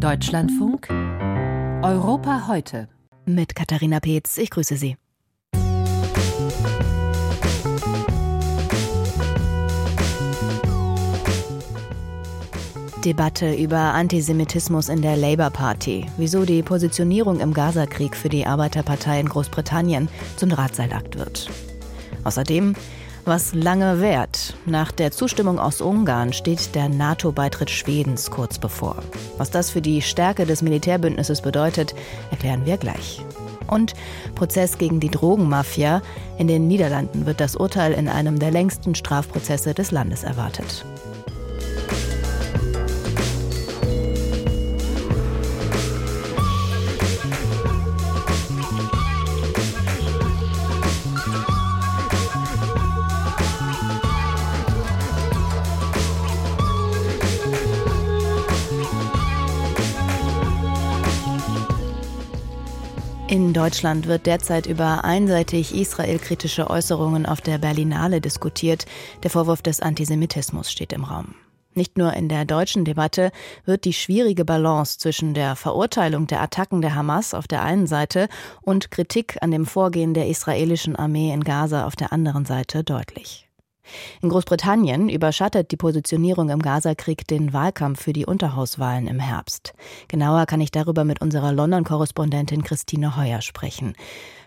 Deutschlandfunk Europa heute. Mit Katharina Peetz, ich grüße Sie. Debatte über Antisemitismus in der Labour Party. Wieso die Positionierung im Gazakrieg für die Arbeiterpartei in Großbritannien zum Drahtseilakt wird. Außerdem, was lange währt. Nach der Zustimmung aus Ungarn steht der NATO-Beitritt Schwedens kurz bevor. Was das für die Stärke des Militärbündnisses bedeutet, erklären wir gleich. Und Prozess gegen die Drogenmafia. In den Niederlanden wird das Urteil in einem der längsten Strafprozesse des Landes erwartet. Deutschland wird derzeit über einseitig israelkritische Äußerungen auf der Berlinale diskutiert. Der Vorwurf des Antisemitismus steht im Raum. Nicht nur in der deutschen Debatte wird die schwierige Balance zwischen der Verurteilung der Attacken der Hamas auf der einen Seite und Kritik an dem Vorgehen der israelischen Armee in Gaza auf der anderen Seite deutlich. In Großbritannien überschattet die Positionierung im Gazakrieg den Wahlkampf für die Unterhauswahlen im Herbst. Genauer kann ich darüber mit unserer London-Korrespondentin Christine Heuer sprechen.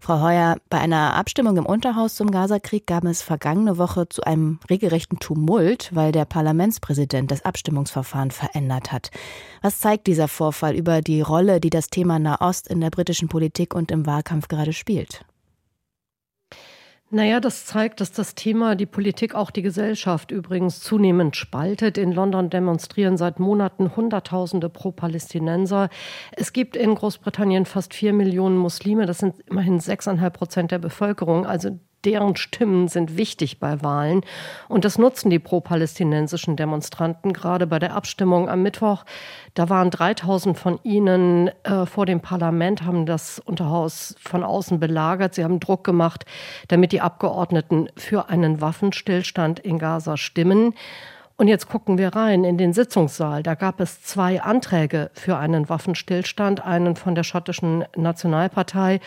Frau Heuer, bei einer Abstimmung im Unterhaus zum Gazakrieg gab es vergangene Woche zu einem regelrechten Tumult, weil der Parlamentspräsident das Abstimmungsverfahren verändert hat. Was zeigt dieser Vorfall über die Rolle, die das Thema Nahost in der britischen Politik und im Wahlkampf gerade spielt? Naja, das zeigt, dass das Thema die Politik, auch die Gesellschaft übrigens zunehmend spaltet. In London demonstrieren seit Monaten Hunderttausende Pro-Palästinenser. Es gibt in Großbritannien fast vier Millionen Muslime. Das sind immerhin sechseinhalb Prozent der Bevölkerung. Also deren Stimmen sind wichtig bei Wahlen. Und das nutzen die pro-palästinensischen Demonstranten gerade bei der Abstimmung am Mittwoch. Da waren 3000 von ihnen äh, vor dem Parlament, haben das Unterhaus von außen belagert. Sie haben Druck gemacht, damit die Abgeordneten für einen Waffenstillstand in Gaza stimmen. Und jetzt gucken wir rein in den Sitzungssaal. Da gab es zwei Anträge für einen Waffenstillstand, einen von der schottischen Nationalpartei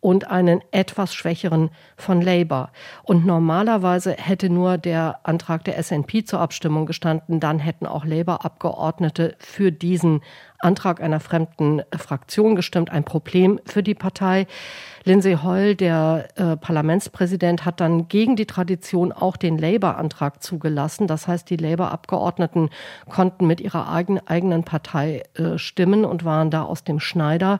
und einen etwas schwächeren von Labour. Und normalerweise hätte nur der Antrag der SNP zur Abstimmung gestanden, dann hätten auch Labour-Abgeordnete für diesen Antrag einer fremden Fraktion gestimmt, ein Problem für die Partei. Lindsay Hoyle, der äh, Parlamentspräsident, hat dann gegen die Tradition auch den Labour-Antrag zugelassen. Das heißt, die Labour-Abgeordneten konnten mit ihrer eigen, eigenen Partei äh, stimmen und waren da aus dem Schneider.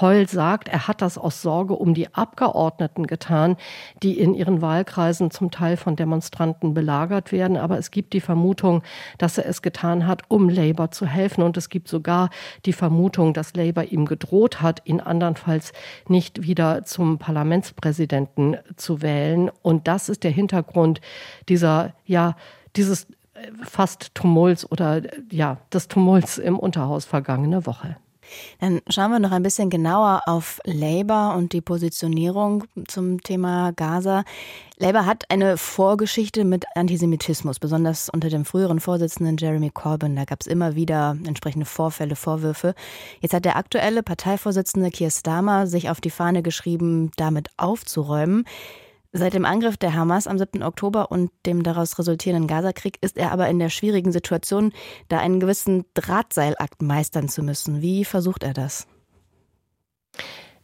Hoyle sagt, er hat das aus Sorge um die Abgeordneten getan, die in ihren Wahlkreisen zum Teil von Demonstranten belagert werden. Aber es gibt die Vermutung, dass er es getan hat, um Labour zu helfen. Und es gibt sogar die Vermutung, dass Labour ihm gedroht hat, ihn andernfalls nicht wieder zum Parlamentspräsidenten zu wählen. Und das ist der Hintergrund dieser, ja, dieses äh, fast Tumults oder ja, des Tumults im Unterhaus vergangene Woche. Dann schauen wir noch ein bisschen genauer auf Labour und die Positionierung zum Thema Gaza. Labour hat eine Vorgeschichte mit Antisemitismus, besonders unter dem früheren Vorsitzenden Jeremy Corbyn. Da gab es immer wieder entsprechende Vorfälle, Vorwürfe. Jetzt hat der aktuelle Parteivorsitzende Keir Starmer sich auf die Fahne geschrieben, damit aufzuräumen. Seit dem Angriff der Hamas am 7. Oktober und dem daraus resultierenden Gazakrieg ist er aber in der schwierigen Situation, da einen gewissen Drahtseilakt meistern zu müssen. Wie versucht er das?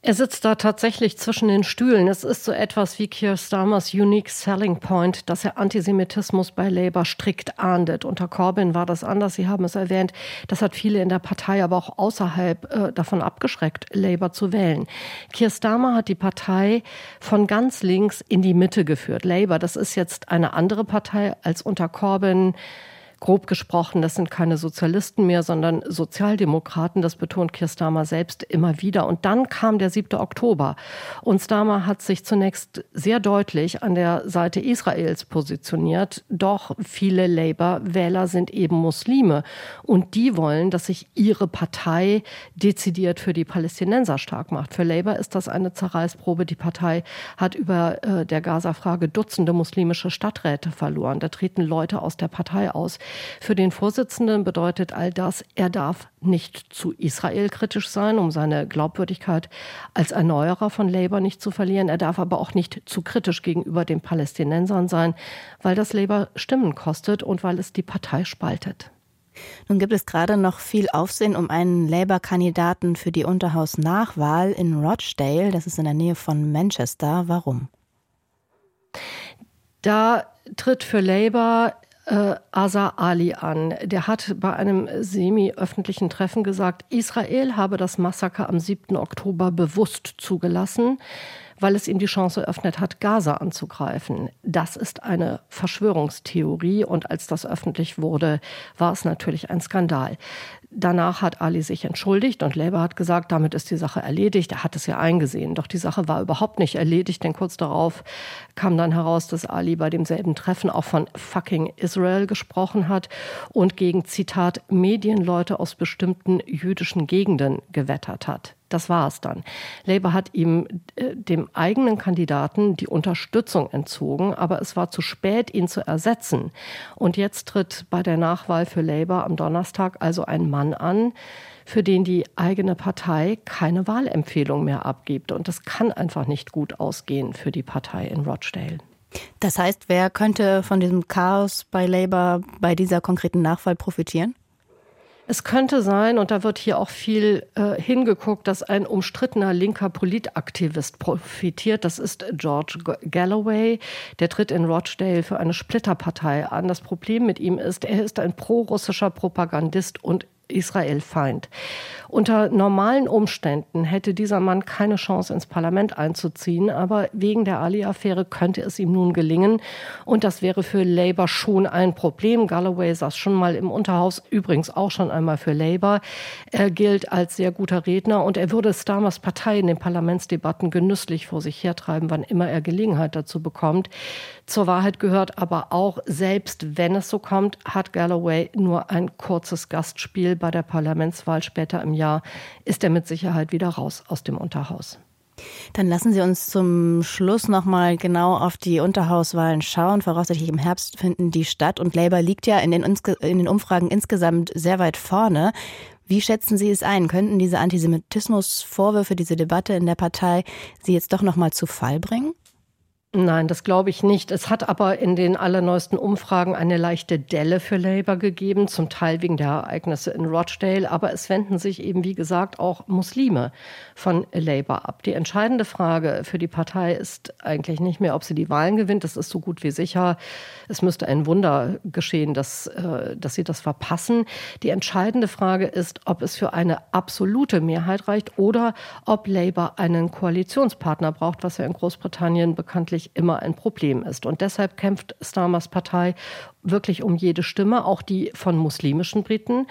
Er sitzt da tatsächlich zwischen den Stühlen. Es ist so etwas wie Keir Starmers Unique Selling Point, dass er Antisemitismus bei Labour strikt ahndet. Unter Corbyn war das anders. Sie haben es erwähnt. Das hat viele in der Partei, aber auch außerhalb äh, davon abgeschreckt, Labour zu wählen. Keir Starmer hat die Partei von ganz links in die Mitte geführt. Labour, das ist jetzt eine andere Partei als unter Corbyn grob gesprochen, das sind keine Sozialisten mehr, sondern Sozialdemokraten. Das betont Keir Starmer selbst immer wieder. Und dann kam der 7. Oktober. Und Starmer hat sich zunächst sehr deutlich an der Seite Israels positioniert. Doch viele Labour-Wähler sind eben Muslime. Und die wollen, dass sich ihre Partei dezidiert für die Palästinenser stark macht. Für Labour ist das eine Zerreißprobe. Die Partei hat über äh, der Gaza-Frage Dutzende muslimische Stadträte verloren. Da treten Leute aus der Partei aus, Für den Vorsitzenden bedeutet all das, er darf nicht zu Israel kritisch sein, um seine Glaubwürdigkeit als Erneuerer von Labour nicht zu verlieren. Er darf aber auch nicht zu kritisch gegenüber den Palästinensern sein, weil das Labour Stimmen kostet und weil es die Partei spaltet. Nun gibt es gerade noch viel Aufsehen um einen Labour-Kandidaten für die Unterhaus-Nachwahl in Rochdale. Das ist in der Nähe von Manchester. Warum? Da tritt für Labour äh, Asa Ali an. Der hat bei einem semi-öffentlichen Treffen gesagt, Israel habe das Massaker am 7. Oktober bewusst zugelassen weil es ihm die Chance eröffnet hat, Gaza anzugreifen. Das ist eine Verschwörungstheorie und als das öffentlich wurde, war es natürlich ein Skandal. Danach hat Ali sich entschuldigt und Labour hat gesagt, damit ist die Sache erledigt. Er hat es ja eingesehen. Doch die Sache war überhaupt nicht erledigt, denn kurz darauf kam dann heraus, dass Ali bei demselben Treffen auch von fucking Israel gesprochen hat und gegen, Zitat, Medienleute aus bestimmten jüdischen Gegenden gewettert hat. Das war es dann. Labour hat ihm, äh, dem eigenen Kandidaten, die Unterstützung entzogen, aber es war zu spät, ihn zu ersetzen. Und jetzt tritt bei der Nachwahl für Labour am Donnerstag also ein Mann an, für den die eigene Partei keine Wahlempfehlung mehr abgibt. Und das kann einfach nicht gut ausgehen für die Partei in Rochdale. Das heißt, wer könnte von diesem Chaos bei Labour bei dieser konkreten Nachwahl profitieren? Es könnte sein, und da wird hier auch viel äh, hingeguckt, dass ein umstrittener linker Politaktivist profitiert. Das ist George Galloway. Der tritt in Rochdale für eine Splitterpartei an. Das Problem mit ihm ist, er ist ein pro-russischer Propagandist und Israel-Feind. Unter normalen Umständen hätte dieser Mann keine Chance, ins Parlament einzuziehen, aber wegen der Ali-Affäre könnte es ihm nun gelingen. Und das wäre für Labour schon ein Problem. Galloway saß schon mal im Unterhaus, übrigens auch schon einmal für Labour. Er gilt als sehr guter Redner und er würde Starmers Partei in den Parlamentsdebatten genüsslich vor sich hertreiben, wann immer er Gelegenheit dazu bekommt. Zur Wahrheit gehört aber auch, selbst wenn es so kommt, hat Galloway nur ein kurzes Gastspiel bei der Parlamentswahl später im Jahr ist er mit Sicherheit wieder raus aus dem Unterhaus. Dann lassen Sie uns zum Schluss noch mal genau auf die Unterhauswahlen schauen. Voraussichtlich im Herbst finden die statt und Labour liegt ja in den, in den Umfragen insgesamt sehr weit vorne. Wie schätzen Sie es ein? Könnten diese Antisemitismusvorwürfe, diese Debatte in der Partei Sie jetzt doch noch mal zu Fall bringen? Nein, das glaube ich nicht. Es hat aber in den allerneuesten Umfragen eine leichte Delle für Labour gegeben, zum Teil wegen der Ereignisse in Rochdale. Aber es wenden sich eben, wie gesagt, auch Muslime von Labour ab. Die entscheidende Frage für die Partei ist eigentlich nicht mehr, ob sie die Wahlen gewinnt. Das ist so gut wie sicher. Es müsste ein Wunder geschehen, dass, äh, dass sie das verpassen. Die entscheidende Frage ist, ob es für eine absolute Mehrheit reicht oder ob Labour einen Koalitionspartner braucht, was ja in Großbritannien bekanntlich natürlich immer ein Problem ist. Und deshalb kämpft Starmers Partei wirklich um jede Stimme, auch die von muslimischen Briten,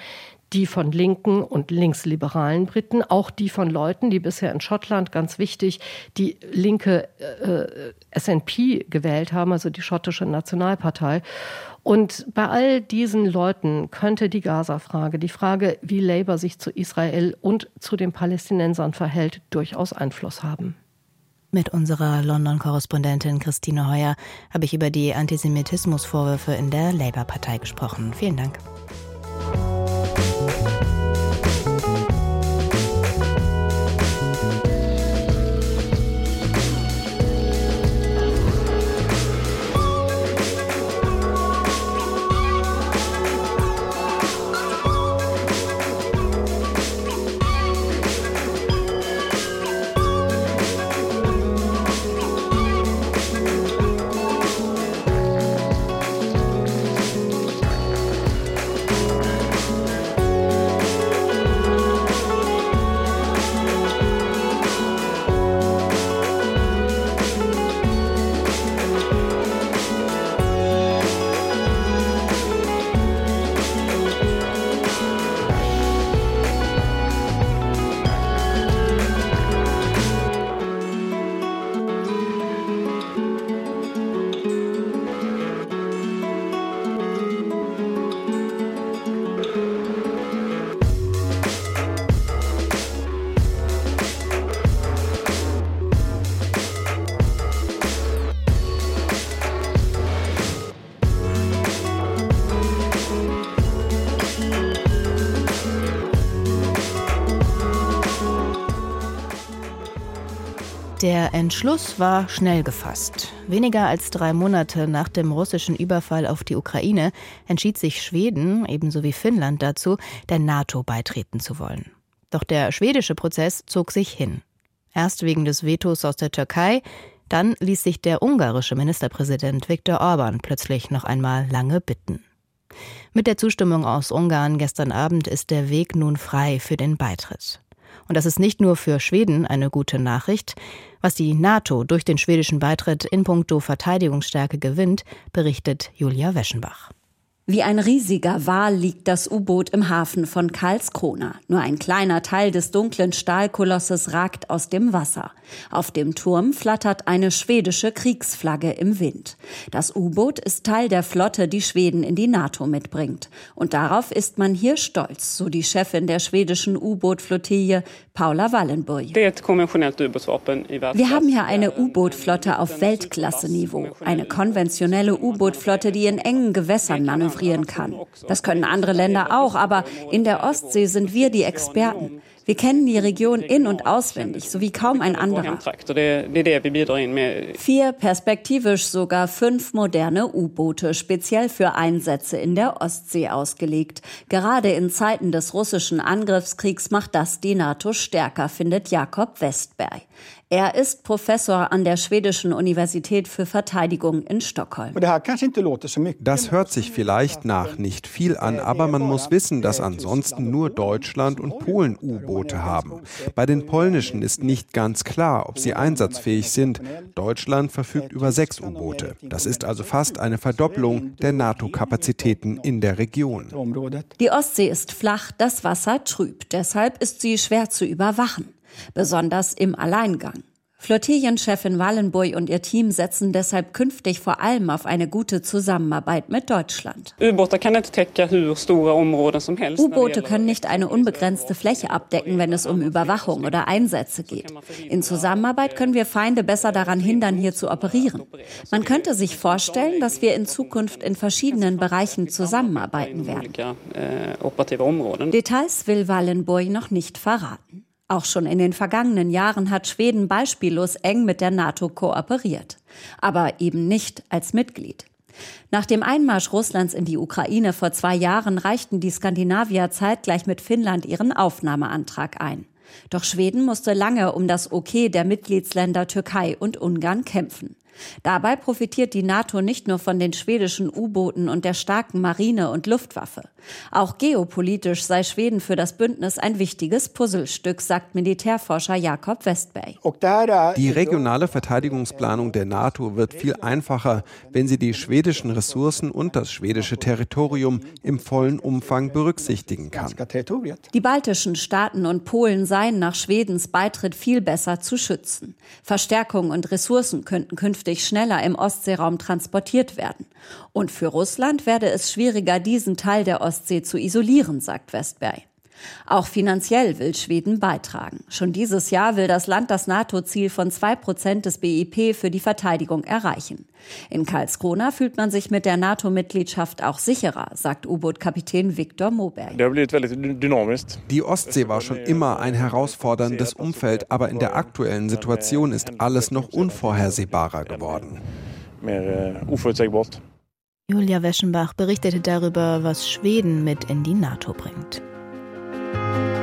die von linken und linksliberalen Briten, auch die von Leuten, die bisher in Schottland ganz wichtig die linke äh, SNP gewählt haben, also die schottische Nationalpartei. Und bei all diesen Leuten könnte die Gaza-Frage, die Frage, wie Labour sich zu Israel und zu den Palästinensern verhält, durchaus Einfluss haben. Mit unserer London-Korrespondentin Christine Heuer habe ich über die Antisemitismusvorwürfe in der Labour-Partei gesprochen. Vielen Dank. Der Entschluss war schnell gefasst. Weniger als drei Monate nach dem russischen Überfall auf die Ukraine entschied sich Schweden, ebenso wie Finnland, dazu, der NATO beitreten zu wollen. Doch der schwedische Prozess zog sich hin. Erst wegen des Vetos aus der Türkei, dann ließ sich der ungarische Ministerpräsident Viktor Orban plötzlich noch einmal lange bitten. Mit der Zustimmung aus Ungarn gestern Abend ist der Weg nun frei für den Beitritt. Und das ist nicht nur für Schweden eine gute Nachricht. Was die NATO durch den schwedischen Beitritt in puncto Verteidigungsstärke gewinnt, berichtet Julia Weschenbach. Wie ein riesiger Wal liegt das U-Boot im Hafen von Karlskrona. Nur ein kleiner Teil des dunklen Stahlkolosses ragt aus dem Wasser. Auf dem Turm flattert eine schwedische Kriegsflagge im Wind. Das U-Boot ist Teil der Flotte, die Schweden in die NATO mitbringt. Und darauf ist man hier stolz, so die Chefin der schwedischen U-Boot-Flottille, Paula Wallenburg. Wir haben hier eine U-Boot-Flotte auf Weltklasse-Niveau. Eine konventionelle U-Boot-Flotte, die in engen Gewässern manövriert manövrieren kann. Das können andere Länder auch, aber in der Ostsee sind wir die Experten. Wir kennen die Region in- und auswendig, so wie kaum ein anderer. Vier, perspektivisch sogar fünf moderne U-Boote, speziell für Einsätze in der Ostsee ausgelegt. Gerade in Zeiten des russischen Angriffskriegs macht das die NATO stärker, findet Jakob Westberg. Er ist Professor an der Schwedischen Universität für Verteidigung in Stockholm. Das hört sich vielleicht nach nicht viel an, aber man muss wissen, dass ansonsten nur Deutschland und Polen U-Boote haben. Bei den polnischen ist nicht ganz klar, ob sie einsatzfähig sind. Deutschland verfügt über sechs U-Boote. Das ist also fast eine Verdopplung der NATO-Kapazitäten in der Region. Die Ostsee ist flach, das Wasser trüb. Deshalb ist sie schwer zu überwachen besonders im Alleingang. Flottillenchefin Wallenburg und ihr Team setzen deshalb künftig vor allem auf eine gute Zusammenarbeit mit Deutschland. U-Boote können nicht eine unbegrenzte Fläche abdecken, wenn es um Überwachung oder Einsätze geht. In Zusammenarbeit können wir Feinde besser daran hindern, hier zu operieren. Man könnte sich vorstellen, dass wir in Zukunft in verschiedenen Bereichen zusammenarbeiten werden. Details will Wallenburg noch nicht verraten. Auch schon in den vergangenen Jahren hat Schweden beispiellos eng mit der NATO kooperiert, aber eben nicht als Mitglied. Nach dem Einmarsch Russlands in die Ukraine vor zwei Jahren reichten die Skandinavier zeitgleich mit Finnland ihren Aufnahmeantrag ein. Doch Schweden musste lange um das Okay der Mitgliedsländer Türkei und Ungarn kämpfen. Dabei profitiert die NATO nicht nur von den schwedischen U-Booten und der starken Marine und Luftwaffe. Auch geopolitisch sei Schweden für das Bündnis ein wichtiges Puzzlestück, sagt Militärforscher Jakob Westberg. Die regionale Verteidigungsplanung der NATO wird viel einfacher, wenn sie die schwedischen Ressourcen und das schwedische Territorium im vollen Umfang berücksichtigen kann. Die baltischen Staaten und Polen seien nach Schwedens Beitritt viel besser zu schützen. Verstärkung und Ressourcen könnten künftig künftig schneller im Ostseeraum transportiert werden. Und für Russland werde es schwieriger, diesen Teil der Ostsee zu isolieren, sagt Westberg. Auch finanziell will Schweden beitragen. Schon dieses Jahr will das Land das NATO-Ziel von zwei Prozent des BIP für die Verteidigung erreichen. In Karlskrona fühlt man sich mit der NATO-Mitgliedschaft auch sicherer, sagt U-Boot-Kapitän Viktor Moberg. Die Ostsee war schon immer ein herausforderndes Umfeld, aber in der aktuellen Situation ist alles noch unvorhersehbarer geworden. Äh, Julia Weschenbach berichtete darüber, was Schweden mit in die NATO bringt. Bye.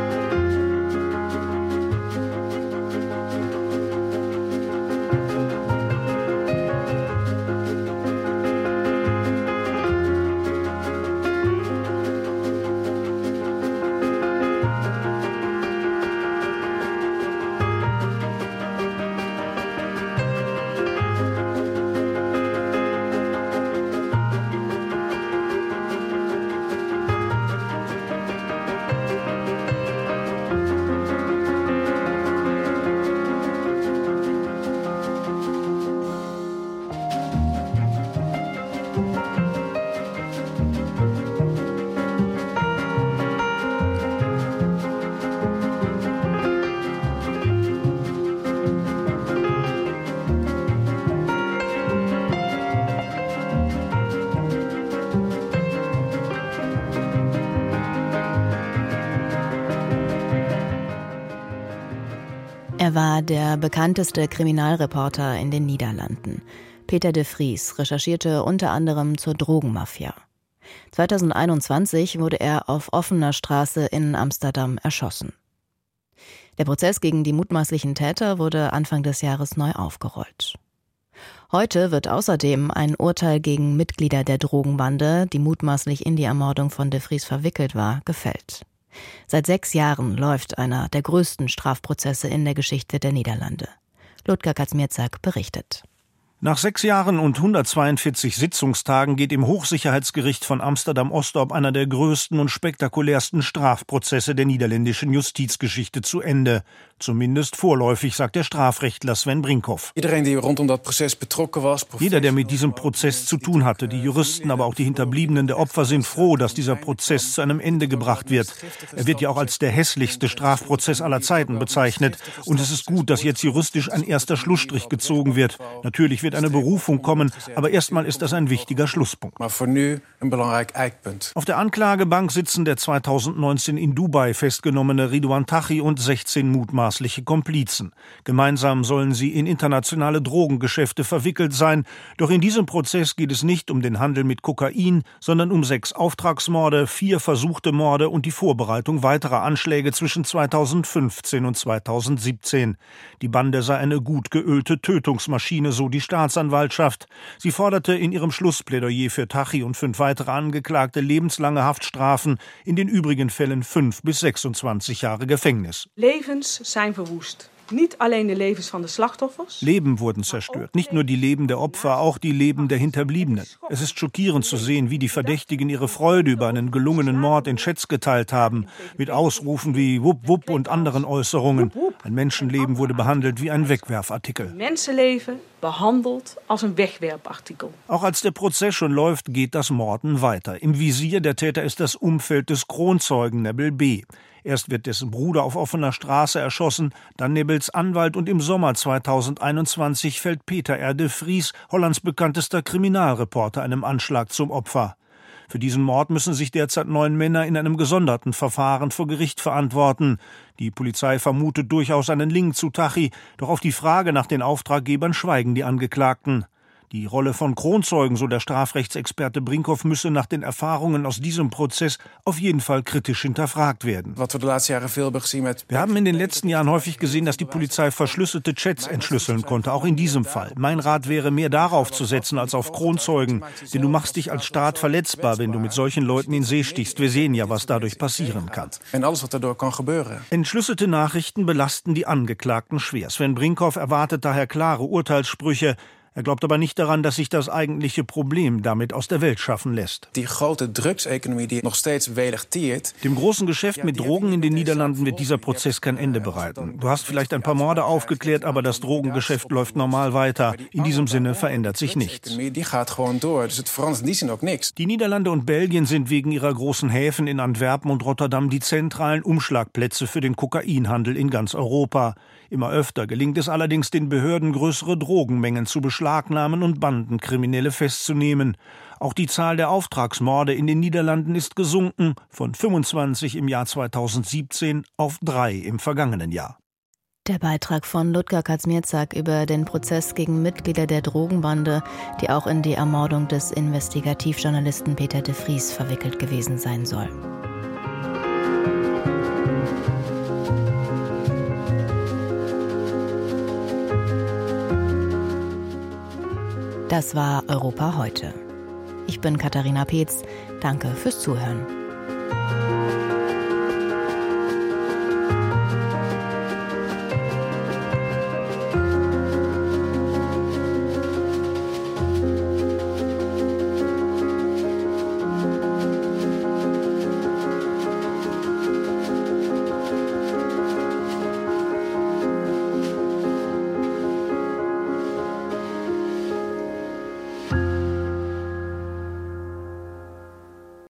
Er war der bekannteste Kriminalreporter in den Niederlanden. Peter de Vries recherchierte unter anderem zur Drogenmafia. 2021 wurde er auf offener Straße in Amsterdam erschossen. Der Prozess gegen die mutmaßlichen Täter wurde Anfang des Jahres neu aufgerollt. Heute wird außerdem ein Urteil gegen Mitglieder der Drogenbande, die mutmaßlich in die Ermordung von de Vries verwickelt war, gefällt. Seit sechs Jahren läuft einer der größten Strafprozesse in der Geschichte der Niederlande. Ludger Kaczmierzak berichtet. Nach sechs Jahren und 142 Sitzungstagen geht im Hochsicherheitsgericht von Amsterdam-Ostorp einer der größten und spektakulärsten Strafprozesse der niederländischen Justizgeschichte zu Ende. Zumindest vorläufig, sagt der Strafrechtler Sven Brinkhoff. Jeder, der mit diesem Prozess zu tun hatte, die Juristen, aber auch die Hinterbliebenen der Opfer sind froh, dass dieser Prozess zu einem Ende gebracht wird. Er wird ja auch als der hässlichste Strafprozess aller Zeiten bezeichnet. Und es ist gut, dass jetzt juristisch ein erster Schlussstrich gezogen wird. Natürlich wird eine Berufung kommen, aber erstmal ist das ein wichtiger Schlusspunkt. Auf der Anklagebank sitzen der 2019 in Dubai festgenommene Ridwan Tachi und 16 mutmaßliche Komplizen. Gemeinsam sollen sie in internationale Drogengeschäfte verwickelt sein. Doch in diesem Prozess geht es nicht um den Handel mit Kokain, sondern um sechs Auftragsmorde, vier versuchte Morde und die Vorbereitung weiterer Anschläge zwischen 2015 und 2017. Die Bande sei eine gut geölte Tötungsmaschine, so die Staat Staatsanwaltschaft. Sie forderte in ihrem Schlussplädoyer für Tachi und fünf weitere Angeklagte lebenslange Haftstrafen, in den übrigen Fällen fünf bis 26 Jahre Gefängnis. Levens zijn verwoest. Nicht alleen de levens van de slachtoffers. Leben wurden zerstört. Nicht nur die Leben der Opfer, auch die Leben der Hinterbliebenen. Es ist schockierend zu sehen, wie die Verdächtigen ihre Freude über einen gelungenen Mord in Chats geteilt haben. Mit Ausrufen wie Wupp Wupp und anderen Äußerungen. Ein Menschenleben wurde behandelt wie ein Wegwerfartikel. Menschenleben behandelt als ein Wegwerfartikel. Auch als der Prozess schon läuft, geht das Morden weiter. Im Visier der Täter ist das Umfeld des Kronzeugen Nebel B. Erst wird dessen Bruder auf offener Straße erschossen, dann Nebels Anwalt und im Sommer 2021 fällt Peter R. de Vries, Hollands bekanntester Kriminalreporter, einem Anschlag zum Opfer. Für diesen Mord müssen sich derzeit neun Männer in einem gesonderten Verfahren vor Gericht verantworten. Die Polizei vermutet durchaus einen Link zu Tachi, doch auf die Frage nach den Auftraggebern schweigen die Angeklagten. Die Rolle von Kronzeugen, so der Strafrechtsexperte Brinkhoff, müsse nach den Erfahrungen aus diesem Prozess auf jeden Fall kritisch hinterfragt werden. Wir haben in den letzten Jahren häufig gesehen, dass die Polizei verschlüsselte Chats entschlüsseln konnte, auch in diesem Fall. Mein Rat wäre, mehr darauf zu setzen als auf Kronzeugen, denn du machst dich als Staat verletzbar, wenn du mit solchen Leuten in See stichst. Wir sehen ja, was dadurch passieren kann. Entschlüsselte Nachrichten belasten die Angeklagten schwer. Sven Brinkhoff erwartet daher klare Urteilssprüche. Er glaubt aber nicht daran, dass sich das eigentliche Problem damit aus der Welt schaffen lässt. Die große Drugsökonomie, die noch steeds velegtiert. Dem großen Geschäft mit Drogen in den Niederlanden wird dieser Prozess kein Ende bereiten. Du hast vielleicht ein paar Morde aufgeklärt, aber das Drogengeschäft läuft normal weiter. In diesem Sinne verändert sich nichts. Die Niederlande und Belgien sind wegen ihrer großen Häfen in Antwerpen und Rotterdam die zentralen Umschlagplätze für den Kokainhandel in ganz Europa. Immer öfter gelingt es allerdings den Behörden, größere Drogenmengen zu beschlagnahmen und Bandenkriminelle festzunehmen. Auch die Zahl der Auftragsmorde in den Niederlanden ist gesunken von 25 im Jahr 2017 auf drei im vergangenen Jahr. Der Beitrag von Ludger Kaczmierzak über den Prozess gegen Mitglieder der Drogenbande, die auch in die Ermordung des Investigativjournalisten Peter de Vries verwickelt gewesen sein soll. Das war Europa heute. Ich bin Katharina Peetz. Danke fürs Zuhören.